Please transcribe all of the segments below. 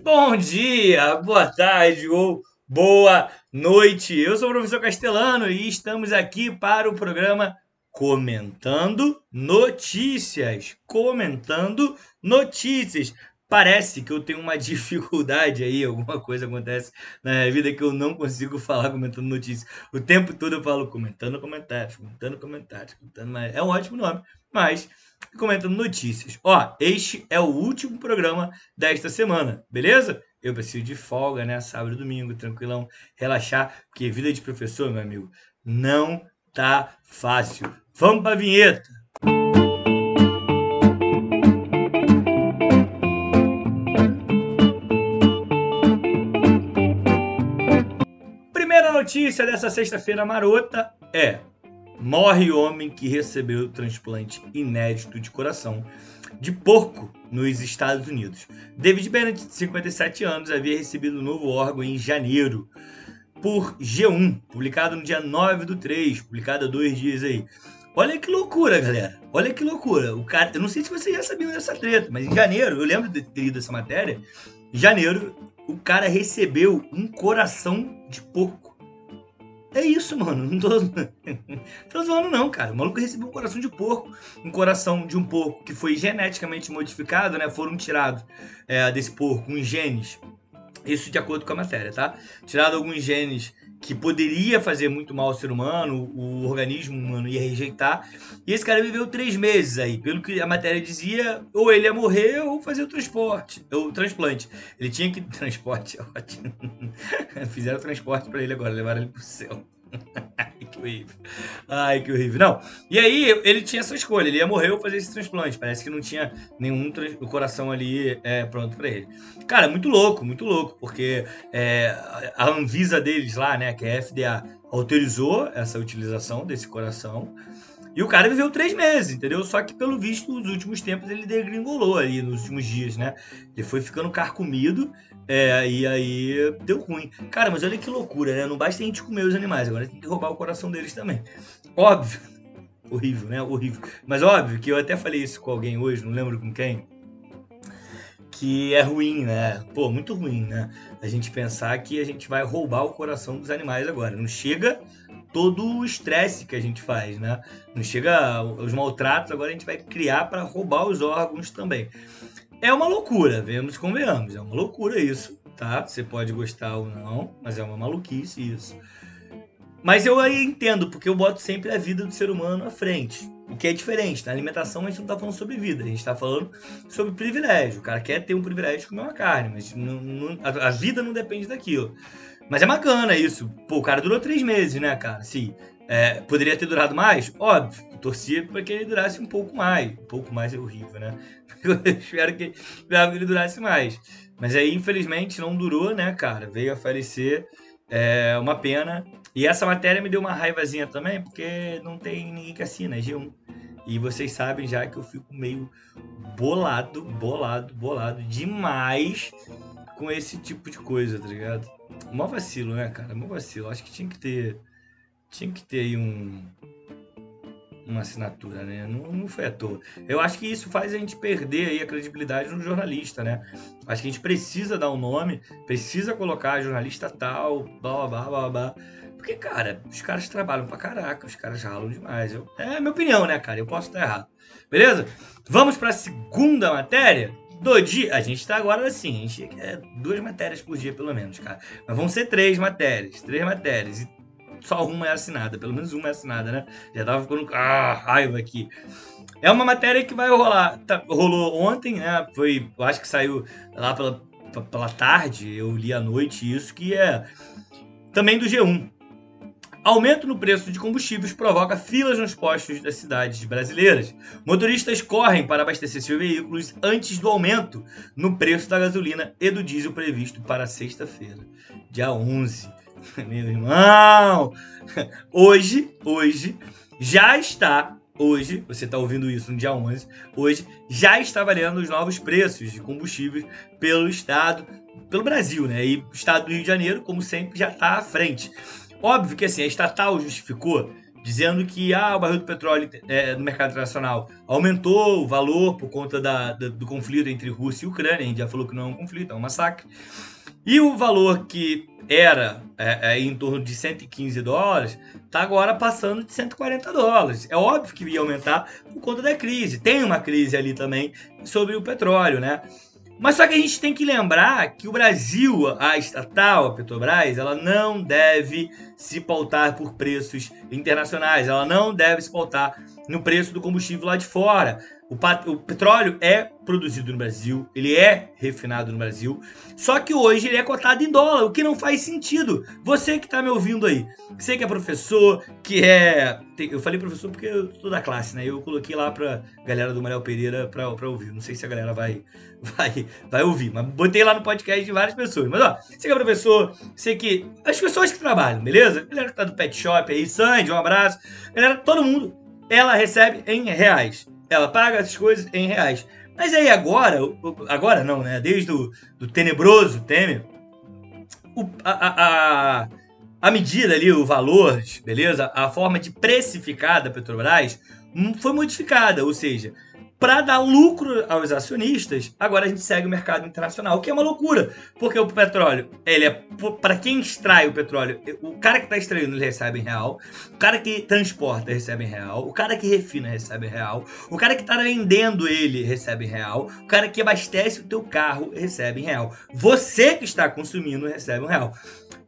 Bom dia, boa tarde ou boa noite. Eu sou o professor Castelano e estamos aqui para o programa Comentando Notícias. Comentando Notícias. Parece que eu tenho uma dificuldade aí, alguma coisa acontece na minha vida que eu não consigo falar comentando notícias. O tempo todo eu falo comentando comentários, comentando comentários, comentando. É um ótimo nome, mas comentando notícias. Ó, este é o último programa desta semana, beleza? Eu preciso de folga, né? Sábado e domingo, tranquilão, relaxar, porque vida de professor, meu amigo, não tá fácil. Vamos para a vinheta. Primeira notícia dessa sexta-feira marota é morre homem que recebeu transplante inédito de coração de porco nos Estados Unidos. David Bennett, de 57 anos, havia recebido um novo órgão em janeiro por G1, publicado no dia 9 do 3, publicado há dois dias aí. Olha que loucura, galera. Olha que loucura. O cara, eu não sei se vocês já sabiam dessa treta, mas em janeiro, eu lembro de ter lido essa matéria. Em janeiro, o cara recebeu um coração de porco. É isso, mano. Não tô, tô zoando, não, cara. O maluco recebeu um coração de porco. Um coração de um porco que foi geneticamente modificado, né? Foram tirados é, desse porco uns genes. Isso de acordo com a matéria, tá? Tirado alguns genes que poderia fazer muito mal ao ser humano, o organismo humano ia rejeitar. E esse cara viveu três meses aí. Pelo que a matéria dizia, ou ele ia morrer ou fazer o transporte, o transplante. Ele tinha que. Transporte, ótimo. Fizeram transporte para ele agora, levaram ele pro céu. Horrível. Ai, que horrível. Não. E aí, ele tinha essa escolha. Ele ia morrer ou fazer esse transplante. Parece que não tinha nenhum o coração ali é, pronto para ele. Cara, muito louco, muito louco. Porque é, a Anvisa deles lá, né, que é a FDA, autorizou essa utilização desse coração. E o cara viveu três meses, entendeu? Só que, pelo visto, nos últimos tempos ele degringolou ali, nos últimos dias, né? Ele foi ficando carcomido é, e aí deu ruim. Cara, mas olha que loucura, né? Não basta a gente comer os animais, agora tem que roubar o coração deles também. Óbvio. Horrível, né? Horrível. Mas óbvio que eu até falei isso com alguém hoje, não lembro com quem. Que é ruim, né? Pô, muito ruim, né? A gente pensar que a gente vai roubar o coração dos animais agora. Não chega todo o estresse que a gente faz, né? Não chega os maltratos, agora a gente vai criar para roubar os órgãos também. É uma loucura, vemos como veamos. É uma loucura isso, tá? Você pode gostar ou não, mas é uma maluquice isso. Mas eu aí entendo, porque eu boto sempre a vida do ser humano à frente. O que é diferente. Na alimentação a gente não tá falando sobre vida, a gente tá falando sobre privilégio. O cara quer ter um privilégio de comer uma carne, mas não, não, a, a, vida não depende daquilo. Mas é bacana isso. Pô, o cara durou três meses, né, cara? Sim. É, poderia ter durado mais? Óbvio. Torcia para que ele durasse um pouco mais. Um pouco mais é horrível, né? Eu espero que, ele durasse mais. Mas aí, infelizmente, não durou, né, cara? Veio a falecer. É uma pena. E essa matéria me deu uma raivazinha também, porque não tem ninguém que assina, é G1. E vocês sabem já que eu fico meio bolado, bolado, bolado demais com esse tipo de coisa, tá ligado? Mó vacilo, né, cara? Mó vacilo. Acho que tinha que ter. Tinha que ter aí um uma assinatura, né? Não, não foi à toa. Eu acho que isso faz a gente perder aí a credibilidade no jornalista, né? Acho que a gente precisa dar um nome, precisa colocar jornalista tal, blá, blá, blá, blá. Porque, cara, os caras trabalham pra caraca, os caras ralam demais. Eu, é a minha opinião, né, cara? Eu posso estar errado. Beleza? Vamos para a segunda matéria do dia. A gente tá agora assim, a gente quer duas matérias por dia, pelo menos, cara. Mas vão ser três matérias, três matérias. E só uma é assinada, pelo menos uma é assinada, né? Já tava ficando ah, raiva aqui. É uma matéria que vai rolar. Tá, rolou ontem, né? Foi, acho que saiu lá pela, pela tarde, eu li à noite isso, que é também do G1. Aumento no preço de combustíveis provoca filas nos postos das cidades brasileiras. Motoristas correm para abastecer seus veículos antes do aumento no preço da gasolina e do diesel previsto para sexta-feira, dia 11. Meu irmão, hoje, hoje, já está, hoje, você está ouvindo isso no dia 11, hoje já está valendo os novos preços de combustíveis pelo estado, pelo Brasil, né? E o estado do Rio de Janeiro, como sempre, já está à frente. Óbvio que assim, a estatal justificou dizendo que ah, o barril do petróleo é, no mercado internacional aumentou o valor por conta da, da, do conflito entre Rússia e Ucrânia. A gente já falou que não é um conflito, é um massacre. E o valor que era é, é, em torno de 115 dólares, está agora passando de 140 dólares. É óbvio que ia aumentar por conta da crise. Tem uma crise ali também sobre o petróleo, né? Mas só que a gente tem que lembrar que o Brasil, a estatal, a Petrobras, ela não deve se pautar por preços internacionais, ela não deve se pautar no preço do combustível lá de fora. O, o, petróleo é produzido no Brasil, ele é refinado no Brasil, só que hoje ele é cotado em dólar, o que não faz sentido. Você que está me ouvindo aí, você que é professor, que é. Eu falei professor porque eu sou da classe, né? Eu coloquei lá pra galera do Manuel Pereira pra ouvir. Não sei se a galera vai, vai, vai ouvir, mas botei lá no podcast de várias pessoas. Mas ó, você que é professor, você que. As pessoas que trabalham, beleza? Galera que tá do pet shop aí, Sandy, um abraço. Galera, todo mundo, ela recebe em reais. Ela paga as coisas em reais. Mas aí agora, agora não, né? Desde o do tenebroso Temer, o, a, a, a medida ali, o valor, beleza? A forma de precificar da Petrobras hum, foi modificada, ou seja, para dar lucro aos acionistas, agora a gente segue o mercado internacional, o que é uma loucura, porque o petróleo, ele é para quem extrai o petróleo, o cara que está extraindo ele recebe em real, o cara que transporta recebe em real, o cara que refina recebe em real, o cara que está vendendo ele recebe em real, o cara que abastece o teu carro recebe em real. Você que está consumindo recebe em real.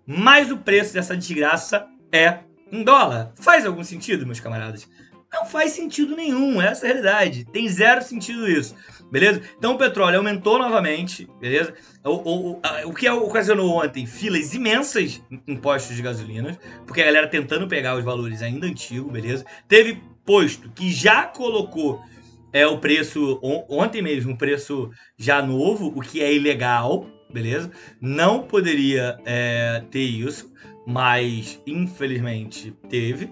Mas o preço dessa desgraça é em dólar. Faz algum sentido, meus camaradas? Não faz sentido nenhum, essa é a realidade. Tem zero sentido isso, beleza? Então o petróleo aumentou novamente, beleza? O, o, o, que ocasionou ontem filas imensas em postos de gasolina, porque a galera tentando pegar os valores ainda antigos, beleza? Teve posto que já colocou é, o preço, ontem mesmo, preço já novo, o que é ilegal, beleza? Não poderia é, ter isso, mas infelizmente teve,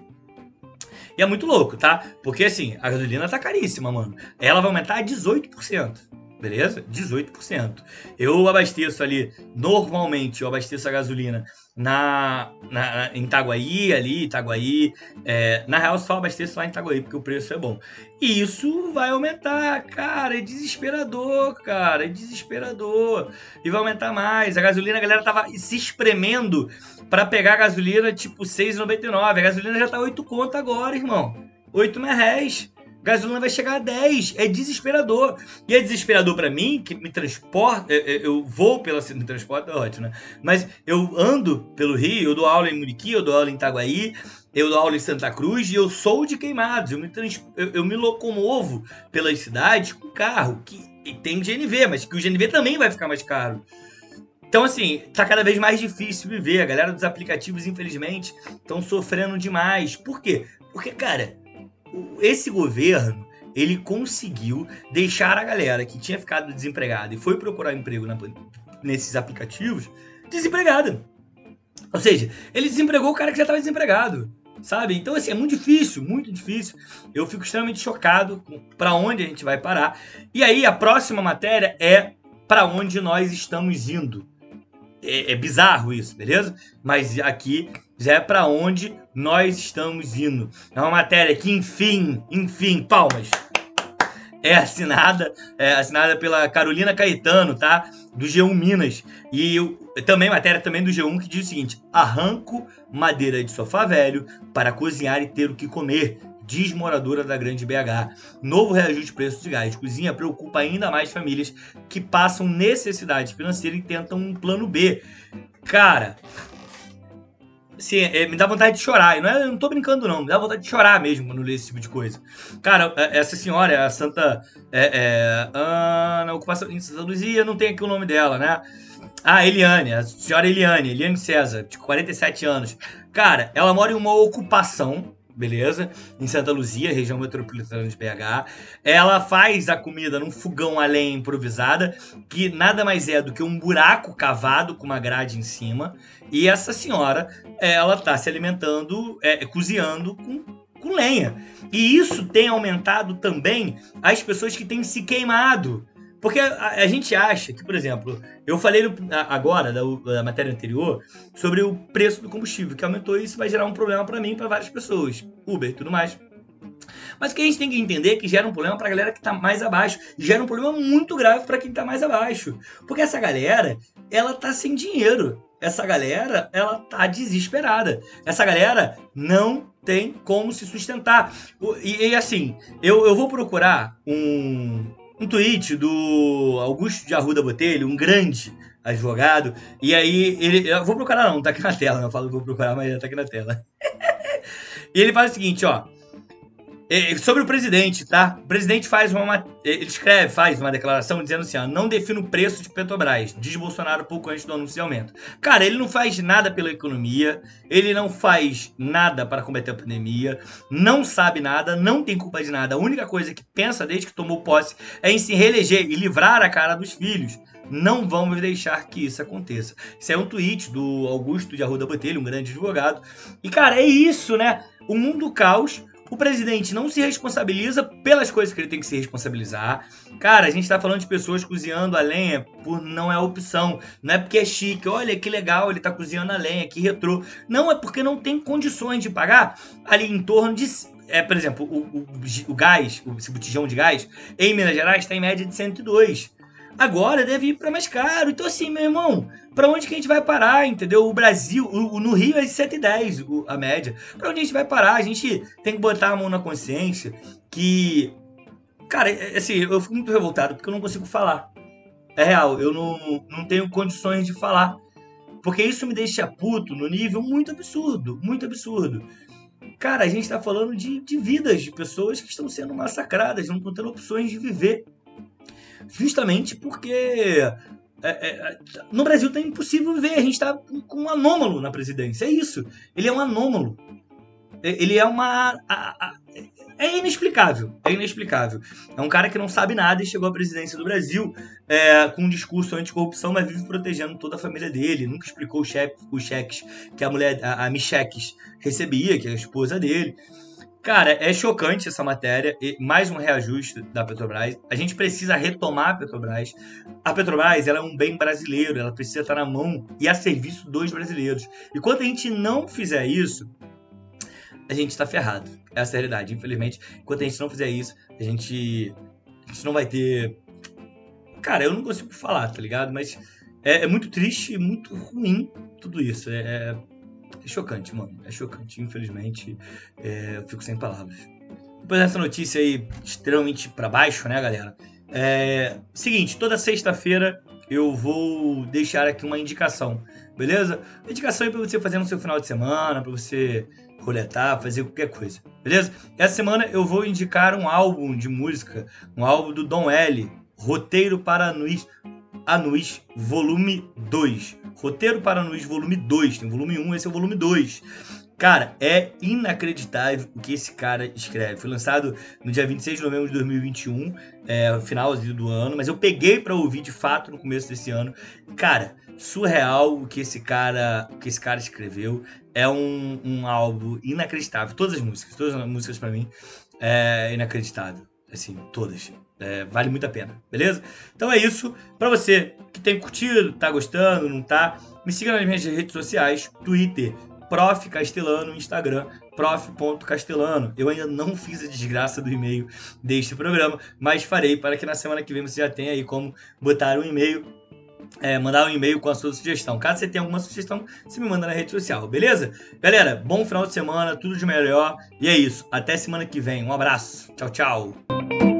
e é muito louco, tá? Porque assim, a gasolina tá caríssima, mano. Ela vai aumentar 18%. Beleza? 18%. Eu abasteço ali, normalmente, eu abasteço a gasolina na, na, em Itaguaí, ali, Itaguaí. É, na real, só abasteço lá em Itaguaí, porque o preço é bom. E isso vai aumentar, cara. É desesperador, cara. É desesperador. E vai aumentar mais. A gasolina, a galera tava se espremendo para pegar a gasolina tipo 6,99. A gasolina já tá 8 conto agora, irmão. 8 reais. Gasolina vai chegar a 10. É desesperador. E é desesperador para mim, que me transporta. Eu vou pela. Me transporta é ótimo, né? Mas eu ando pelo Rio, eu dou aula em Muriqui, eu dou aula em Itaguaí, eu dou aula em Santa Cruz e eu sou de Queimados. Eu me, trans, eu, eu me locomovo pelas cidades com carro, que tem GNV, mas que o GNV também vai ficar mais caro. Então, assim, tá cada vez mais difícil viver. A galera dos aplicativos, infelizmente, estão sofrendo demais. Por quê? Porque, cara, esse governo ele conseguiu deixar a galera que tinha ficado desempregada e foi procurar emprego na, nesses aplicativos desempregada. Ou seja, ele desempregou o cara que já estava desempregado, sabe? Então, assim, é muito difícil, muito difícil. Eu fico extremamente chocado para onde a gente vai parar. E aí, a próxima matéria é para onde nós estamos indo é, é bizarro isso, beleza? Mas aqui já é para onde nós estamos indo. É uma matéria que, enfim, enfim, palmas. É assinada, é assinada pela Carolina Caetano, tá? Do G1 Minas. E eu, também matéria também do G1 que diz o seguinte: arranco madeira de sofá velho para cozinhar e ter o que comer diz moradora da Grande BH. Novo reajuste de preço de gás cozinha preocupa ainda mais famílias que passam necessidade financeira e tentam um plano B. Cara, assim, é, me dá vontade de chorar. não, é, eu não tô brincando, não. Me dá vontade de chorar mesmo quando lê esse tipo de coisa. Cara, é, essa senhora, a Santa. É, é, Ana, ocupação em Santa Luzia, não tem aqui o nome dela, né? Ah, Eliane, a senhora Eliane, Eliane César, de 47 anos. Cara, ela mora em uma ocupação beleza? Em Santa Luzia, região metropolitana de BH. Ela faz a comida num fogão a lenha improvisada, que nada mais é do que um buraco cavado com uma grade em cima. E essa senhora, ela tá se alimentando, é, cozinhando com, com lenha. E isso tem aumentado também as pessoas que têm se queimado. Porque a, a, gente acha que, por exemplo, eu falei agora, da, da, matéria anterior, sobre o preço do combustível, que aumentou e isso vai gerar um problema para mim para várias pessoas, Uber e tudo mais. Mas o que a gente tem que entender é que gera um problema para a galera que está mais abaixo. Gera um problema muito grave para quem está mais abaixo. Porque essa galera, ela tá sem dinheiro. Essa galera, ela tá desesperada. Essa galera não tem como se sustentar. E, e assim, eu, eu vou procurar um, um tweet do Augusto de Arruda Botelho, um grande advogado, e aí ele. Eu vou procurar, não, tá aqui na tela, eu falo que vou procurar, mas tá aqui na tela. e ele fala o seguinte, ó. É, sobre o presidente, tá? O presidente faz uma. Ele escreve, faz uma declaração dizendo assim: ó, não define o preço de Petrobras, diz Bolsonaro pouco antes do anúncio de aumento. Cara, ele não faz nada pela economia, ele não faz nada para combater a pandemia, não sabe nada, não tem culpa de nada. A única coisa que pensa desde que tomou posse é em se reeleger e livrar a cara dos filhos. Não vamos deixar que isso aconteça. Isso é um tweet do Augusto de Arruda Botelho, um grande advogado. E, cara, é isso, né? O mundo caos o presidente não se responsabiliza pelas coisas que ele tem que se responsabilizar. Cara, a gente tá falando de pessoas cozinhando a lenha por não é opção. Não é porque é chique. Olha que legal, ele tá cozinhando a lenha, que retrô. Não, é porque não tem condições de pagar ali em torno de é, por exemplo, o, o, o gás, o, esse botijão de gás, em Minas Gerais está em média de 102. Agora deve ir para mais caro. Então, assim, meu irmão, para onde que a gente vai parar, entendeu? O Brasil, o, no Rio é 7,10 o, a média. Para onde a gente vai parar? A gente tem que botar a mão na consciência que. Cara, é, é, assim, eu fico muito revoltado porque eu não consigo falar. É real, eu não, não tenho condições de falar. Porque isso me deixa puto no nível muito absurdo, muito absurdo. Cara, a gente tá falando de, de vidas de pessoas que estão sendo massacradas, não estão tendo opções de viver justamente porque é, é, no Brasil tá impossível viver. A gente está com um anômalo na presidência. É isso. Ele é um anômalo. Ele é uma. A, a, é inexplicável. É inexplicável. É um cara que não sabe nada e chegou à presidência do Brasil é, com um discurso anticorrupção, mas vive protegendo toda a família dele. Nunca explicou os, os cheques que a mulher, a, a Micheques, recebia, que é a esposa dele. Cara, é chocante essa matéria. mais um reajuste da Petrobras. A gente precisa retomar a Petrobras. A Petrobras ela é um bem brasileiro, ela precisa estar na mão e a serviço dos brasileiros. E quando a gente não fizer isso, a gente está ferrado. É a realidade. Infelizmente, enquanto a gente não fizer isso, a gente, a gente não vai ter. Cara, eu não consigo falar, tá ligado? Mas é, é muito triste e muito ruim tudo isso. É, é é chocante, mano. É chocante. Infelizmente, é, eu fico sem palavras. Depois dessa notícia aí, extremamente para baixo, né, galera? É, seguinte, toda sexta-feira eu vou deixar aqui uma indicação, beleza? indicação aí pra você fazer no seu final de semana, para você roletar, fazer qualquer coisa, beleza? Essa semana eu vou indicar um álbum de música, um álbum do Dom L, Roteiro para Anuís, Anuís, volume 2. Roteiro para Anuís, volume 2. Tem volume 1, esse é o volume 2. Cara, é inacreditável o que esse cara escreve. Foi lançado no dia 26 de novembro de 2021, é, final do ano, mas eu peguei para ouvir de fato no começo desse ano. Cara, surreal o que esse cara, o que esse cara escreveu. É um, um álbum inacreditável. Todas as músicas, todas as músicas para mim é inacreditável. Assim, todas. É, vale muito a pena, beleza? Então é isso. Para você que tem curtido, tá gostando, não tá, me siga nas minhas redes sociais, Twitter, Prof. Castelano, Instagram, prof.castelano. Eu ainda não fiz a desgraça do e-mail deste programa, mas farei para que na semana que vem você já tenha aí como botar um e-mail é, mandar um e-mail com a sua sugestão. Caso você tenha alguma sugestão, você me manda na rede social, beleza? Galera, bom final de semana, tudo de melhor. E é isso. Até semana que vem. Um abraço. Tchau, tchau.